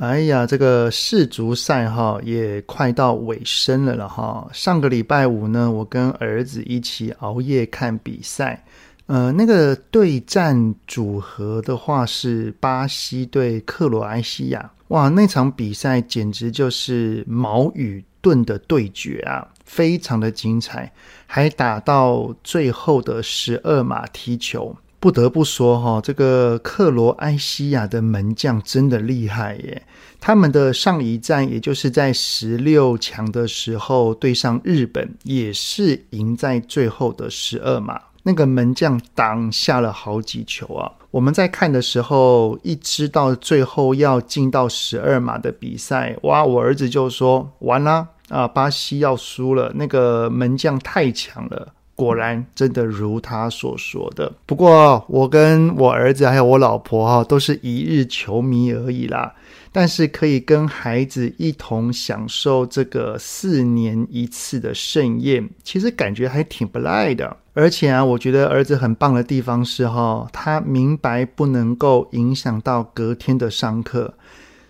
哎呀，这个世足赛哈也快到尾声了了哈。上个礼拜五呢，我跟儿子一起熬夜看比赛。呃，那个对战组合的话是巴西对克罗埃西亚。哇，那场比赛简直就是矛与盾的对决啊，非常的精彩，还打到最后的十二码踢球。不得不说哈，这个克罗埃西亚的门将真的厉害耶！他们的上一战，也就是在十六强的时候对上日本，也是赢在最后的十二码。那个门将挡下了好几球啊！我们在看的时候，一知道最后要进到十二码的比赛，哇！我儿子就说：“完了啊，巴西要输了，那个门将太强了。”果然真的如他所说的。不过我跟我儿子还有我老婆哈，都是一日球迷而已啦。但是可以跟孩子一同享受这个四年一次的盛宴，其实感觉还挺不赖的。而且啊，我觉得儿子很棒的地方是哈，他明白不能够影响到隔天的上课。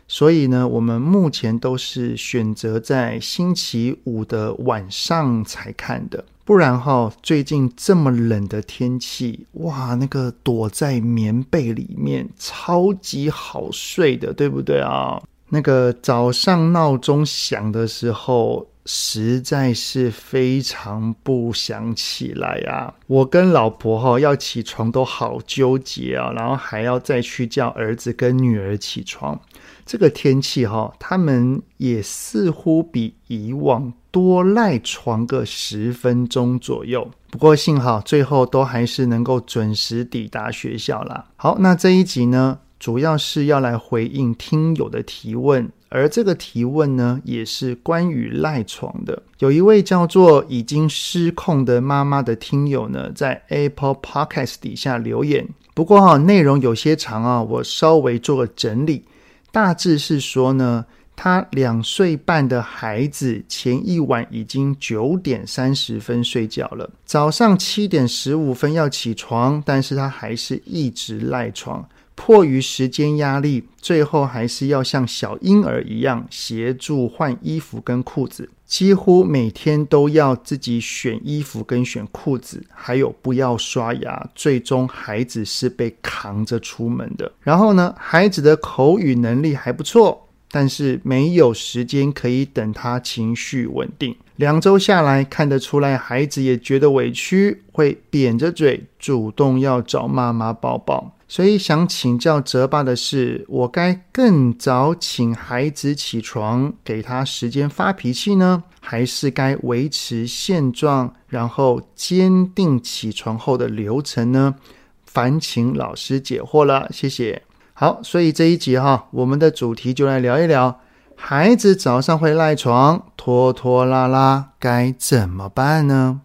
所以呢，我们目前都是选择在星期五的晚上才看的。不然哈，最近这么冷的天气，哇，那个躲在棉被里面超级好睡的，对不对啊？那个早上闹钟响的时候，实在是非常不想起来啊。我跟老婆哈要起床都好纠结啊，然后还要再去叫儿子跟女儿起床。这个天气哈，他们也似乎比以往。多赖床个十分钟左右，不过幸好最后都还是能够准时抵达学校啦。好，那这一集呢，主要是要来回应听友的提问，而这个提问呢，也是关于赖床的。有一位叫做已经失控的妈妈的听友呢，在 Apple Podcast 底下留言，不过哈，内容有些长啊，我稍微做个整理，大致是说呢。他两岁半的孩子前一晚已经九点三十分睡觉了，早上七点十五分要起床，但是他还是一直赖床。迫于时间压力，最后还是要像小婴儿一样协助换衣服跟裤子，几乎每天都要自己选衣服跟选裤子，还有不要刷牙。最终孩子是被扛着出门的。然后呢，孩子的口语能力还不错。但是没有时间可以等他情绪稳定。两周下来，看得出来孩子也觉得委屈，会扁着嘴主动要找妈妈抱抱。所以想请教泽爸的是，我该更早请孩子起床，给他时间发脾气呢，还是该维持现状，然后坚定起床后的流程呢？烦请老师解惑了，谢谢。好，所以这一集哈，我们的主题就来聊一聊，孩子早上会赖床，拖拖拉拉，该怎么办呢？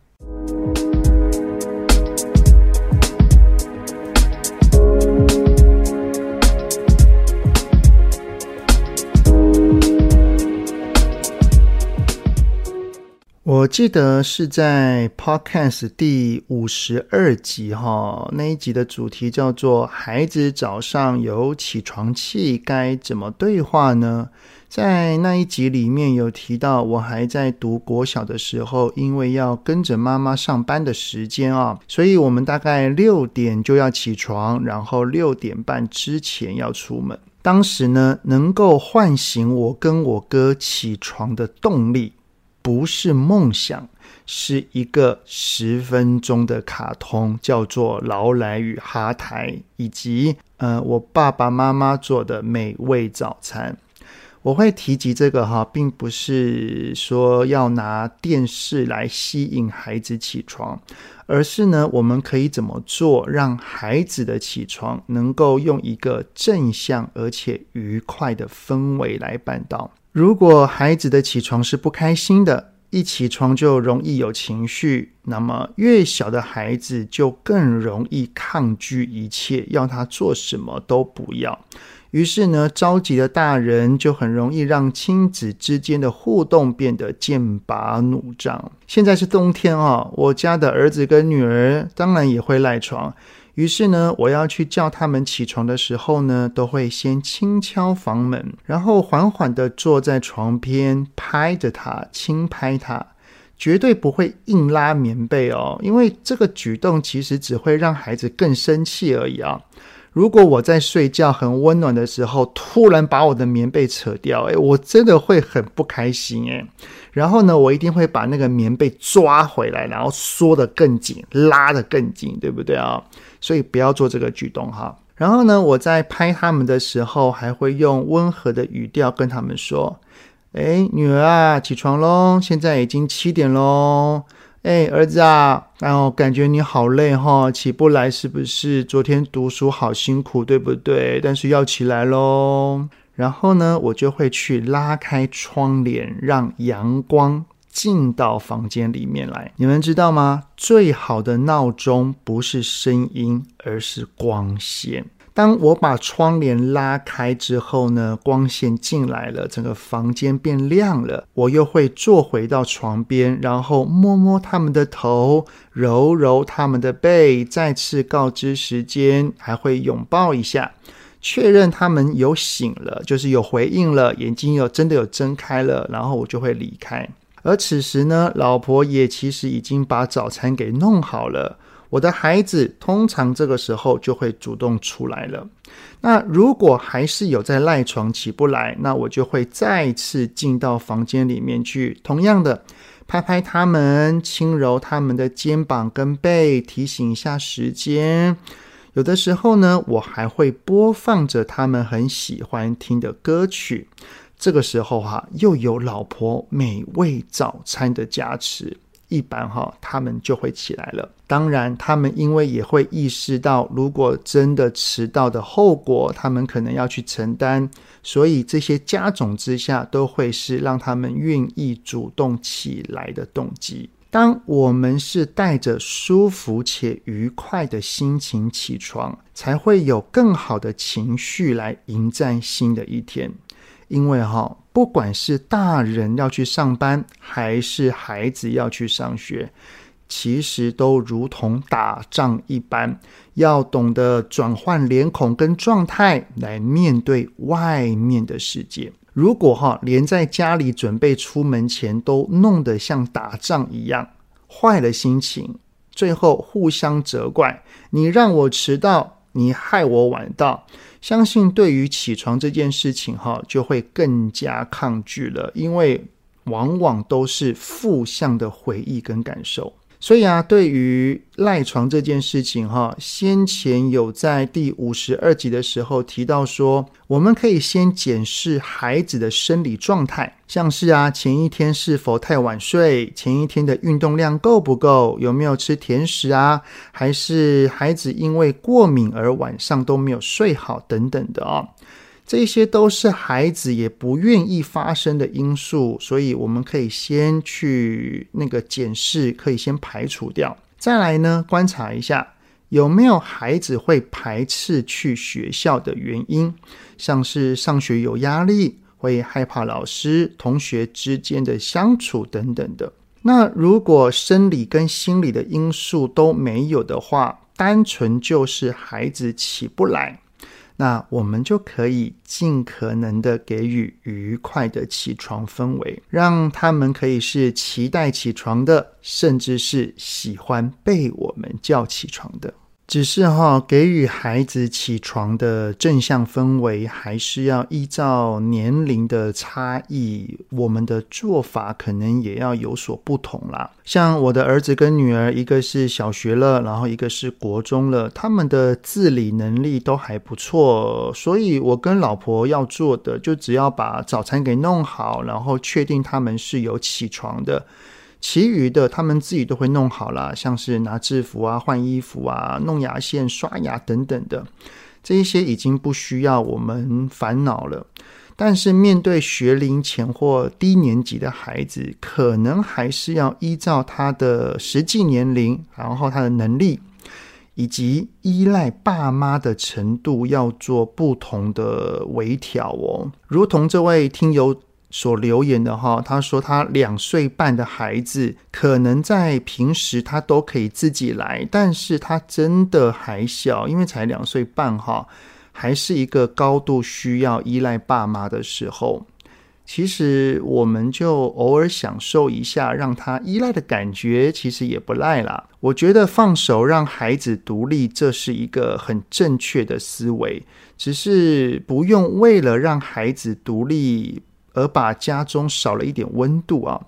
我记得是在 Podcast 第五十二集哈，那一集的主题叫做“孩子早上有起床气，该怎么对话呢？”在那一集里面有提到，我还在读国小的时候，因为要跟着妈妈上班的时间啊，所以我们大概六点就要起床，然后六点半之前要出门。当时呢，能够唤醒我跟我哥起床的动力。不是梦想，是一个十分钟的卡通，叫做《劳莱与哈台》，以及呃，我爸爸妈妈做的美味早餐。我会提及这个哈，并不是说要拿电视来吸引孩子起床，而是呢，我们可以怎么做，让孩子的起床能够用一个正向而且愉快的氛围来办到。如果孩子的起床是不开心的，一起床就容易有情绪，那么越小的孩子就更容易抗拒一切，要他做什么都不要。于是呢，着急的大人就很容易让亲子之间的互动变得剑拔弩张。现在是冬天啊，我家的儿子跟女儿当然也会赖床。于是呢，我要去叫他们起床的时候呢，都会先轻敲房门，然后缓缓地坐在床边，拍着他，轻拍他，绝对不会硬拉棉被哦，因为这个举动其实只会让孩子更生气而已啊。如果我在睡觉很温暖的时候，突然把我的棉被扯掉，诶，我真的会很不开心诶。然后呢，我一定会把那个棉被抓回来，然后缩得更紧，拉得更紧，对不对啊？所以不要做这个举动哈。然后呢，我在拍他们的时候，还会用温和的语调跟他们说：“诶，女儿啊，起床喽，现在已经七点喽。”哎，儿子啊，然后感觉你好累哈，起不来是不是？昨天读书好辛苦，对不对？但是要起来喽。然后呢，我就会去拉开窗帘，让阳光进到房间里面来。你们知道吗？最好的闹钟不是声音，而是光线。当我把窗帘拉开之后呢，光线进来了，整个房间变亮了。我又会坐回到床边，然后摸摸他们的头，揉揉他们的背，再次告知时间，还会拥抱一下，确认他们有醒了，就是有回应了，眼睛有真的有睁开了，然后我就会离开。而此时呢，老婆也其实已经把早餐给弄好了。我的孩子通常这个时候就会主动出来了。那如果还是有在赖床起不来，那我就会再次进到房间里面去，同样的拍拍他们，轻揉他们的肩膀跟背，提醒一下时间。有的时候呢，我还会播放着他们很喜欢听的歌曲。这个时候哈，又有老婆美味早餐的加持。一般哈，他们就会起来了。当然，他们因为也会意识到，如果真的迟到的后果，他们可能要去承担，所以这些加种之下，都会是让他们愿意主动起来的动机。当我们是带着舒服且愉快的心情起床，才会有更好的情绪来迎战新的一天。因为哈，不管是大人要去上班，还是孩子要去上学，其实都如同打仗一般，要懂得转换脸孔跟状态来面对外面的世界。如果哈，连在家里准备出门前都弄得像打仗一样，坏了心情，最后互相责怪，你让我迟到，你害我晚到。相信对于起床这件事情，哈，就会更加抗拒了，因为往往都是负向的回忆跟感受。所以啊，对于赖床这件事情，哈，先前有在第五十二集的时候提到说，我们可以先检视孩子的生理状态，像是啊，前一天是否太晚睡，前一天的运动量够不够，有没有吃甜食啊，还是孩子因为过敏而晚上都没有睡好等等的哦。这些都是孩子也不愿意发生的因素，所以我们可以先去那个检视，可以先排除掉。再来呢，观察一下有没有孩子会排斥去学校的原因，像是上学有压力，会害怕老师、同学之间的相处等等的。那如果生理跟心理的因素都没有的话，单纯就是孩子起不来。那我们就可以尽可能的给予愉快的起床氛围，让他们可以是期待起床的，甚至是喜欢被我们叫起床的。只是哈，给予孩子起床的正向氛围，还是要依照年龄的差异，我们的做法可能也要有所不同啦。像我的儿子跟女儿，一个是小学了，然后一个是国中了，他们的自理能力都还不错，所以我跟老婆要做的，就只要把早餐给弄好，然后确定他们是有起床的。其余的他们自己都会弄好了，像是拿制服啊、换衣服啊、弄牙线、刷牙等等的，这一些已经不需要我们烦恼了。但是面对学龄前或低年级的孩子，可能还是要依照他的实际年龄，然后他的能力，以及依赖爸妈的程度，要做不同的微调哦。如同这位听友所留言的哈，他说他两岁半的孩子，可能在平时他都可以自己来，但是他真的还小，因为才两岁半哈。还是一个高度需要依赖爸妈的时候，其实我们就偶尔享受一下让他依赖的感觉，其实也不赖啦。我觉得放手让孩子独立，这是一个很正确的思维，只是不用为了让孩子独立而把家中少了一点温度啊。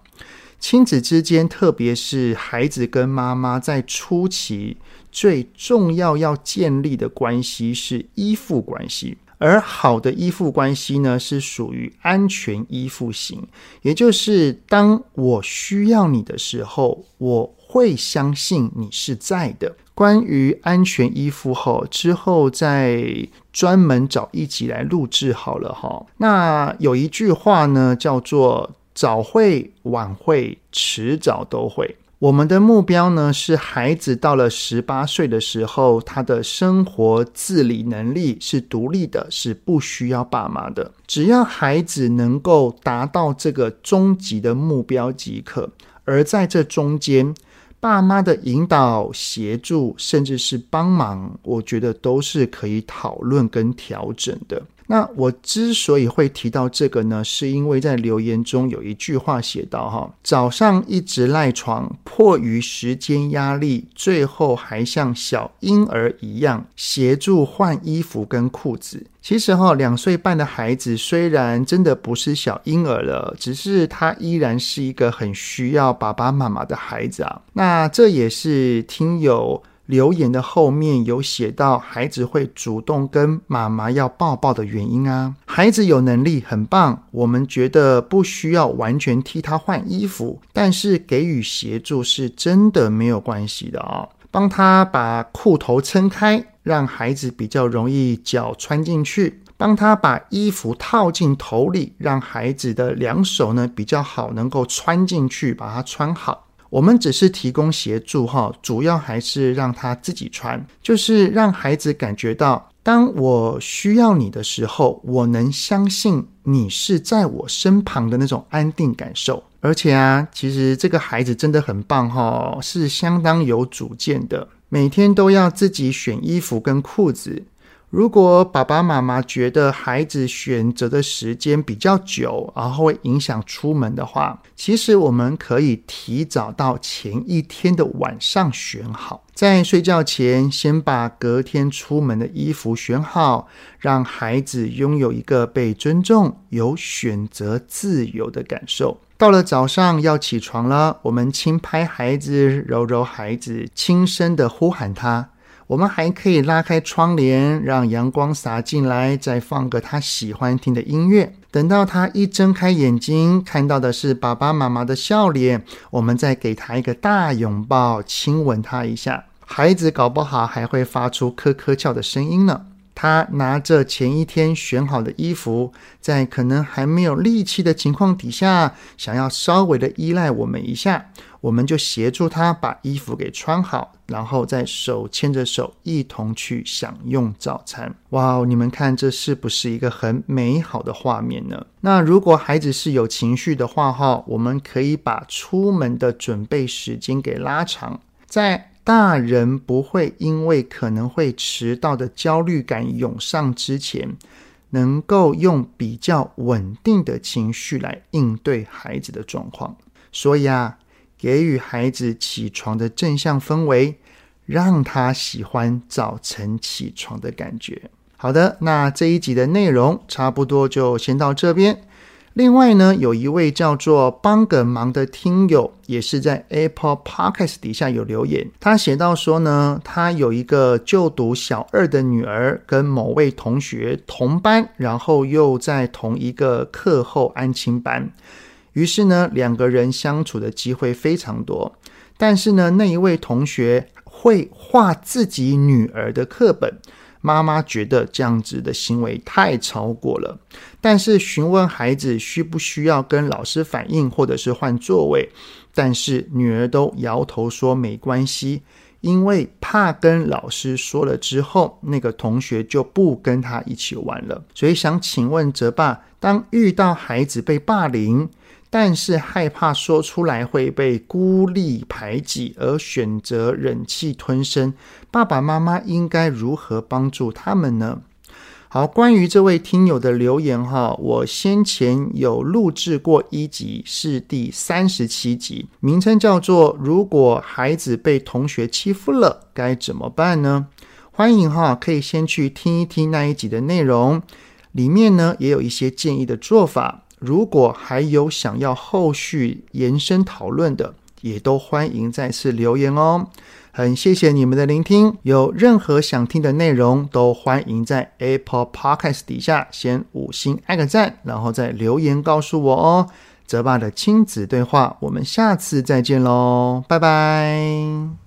亲子之间，特别是孩子跟妈妈在初期。最重要要建立的关系是依附关系，而好的依附关系呢，是属于安全依附型，也就是当我需要你的时候，我会相信你是在的。关于安全依附后，之后再专门找一集来录制好了哈。那有一句话呢，叫做早会晚会，迟早都会。我们的目标呢，是孩子到了十八岁的时候，他的生活自理能力是独立的，是不需要爸妈的。只要孩子能够达到这个终极的目标即可。而在这中间，爸妈的引导、协助，甚至是帮忙，我觉得都是可以讨论跟调整的。那我之所以会提到这个呢，是因为在留言中有一句话写到：哈，早上一直赖床，迫于时间压力，最后还像小婴儿一样协助换衣服跟裤子。其实哈，两岁半的孩子虽然真的不是小婴儿了，只是他依然是一个很需要爸爸妈妈的孩子啊。那这也是听友。留言的后面有写到，孩子会主动跟妈妈要抱抱的原因啊。孩子有能力很棒，我们觉得不需要完全替他换衣服，但是给予协助是真的没有关系的啊、哦。帮他把裤头撑开，让孩子比较容易脚穿进去；帮他把衣服套进头里，让孩子的两手呢比较好能够穿进去，把它穿好。我们只是提供协助哈，主要还是让他自己穿，就是让孩子感觉到，当我需要你的时候，我能相信你是在我身旁的那种安定感受。而且啊，其实这个孩子真的很棒哈，是相当有主见的，每天都要自己选衣服跟裤子。如果爸爸妈妈觉得孩子选择的时间比较久，然后会影响出门的话，其实我们可以提早到前一天的晚上选好，在睡觉前先把隔天出门的衣服选好，让孩子拥有一个被尊重、有选择自由的感受。到了早上要起床了，我们轻拍孩子，揉揉孩子，轻声地呼喊他。我们还可以拉开窗帘，让阳光洒进来，再放个他喜欢听的音乐。等到他一睁开眼睛，看到的是爸爸妈妈的笑脸，我们再给他一个大拥抱，亲吻他一下。孩子搞不好还会发出咯咯叫的声音呢。他拿着前一天选好的衣服，在可能还没有力气的情况底下，想要稍微的依赖我们一下，我们就协助他把衣服给穿好，然后再手牵着手一同去享用早餐。哇，你们看这是不是一个很美好的画面呢？那如果孩子是有情绪的话，哈，我们可以把出门的准备时间给拉长，在。大人不会因为可能会迟到的焦虑感涌上之前，能够用比较稳定的情绪来应对孩子的状况。所以啊，给予孩子起床的正向氛围，让他喜欢早晨起床的感觉。好的，那这一集的内容差不多就先到这边。另外呢，有一位叫做帮个忙的听友，也是在 Apple Podcast 底下有留言。他写到说呢，他有一个就读小二的女儿，跟某位同学同班，然后又在同一个课后安亲班。于是呢，两个人相处的机会非常多。但是呢，那一位同学会画自己女儿的课本。妈妈觉得这样子的行为太超过了。但是询问孩子需不需要跟老师反映，或者是换座位，但是女儿都摇头说没关系。因为怕跟老师说了之后，那个同学就不跟他一起玩了。所以想请问泽爸，当遇到孩子被霸凌，但是害怕说出来会被孤立排挤，而选择忍气吞声，爸爸妈妈应该如何帮助他们呢？好，关于这位听友的留言哈，我先前有录制过一集，是第三十七集，名称叫做“如果孩子被同学欺负了，该怎么办呢？”欢迎哈，可以先去听一听那一集的内容，里面呢也有一些建议的做法。如果还有想要后续延伸讨论的，也都欢迎再次留言哦。很谢谢你们的聆听，有任何想听的内容，都欢迎在 Apple Podcast 底下先五星按个赞，然后再留言告诉我哦。泽爸的亲子对话，我们下次再见喽，拜拜。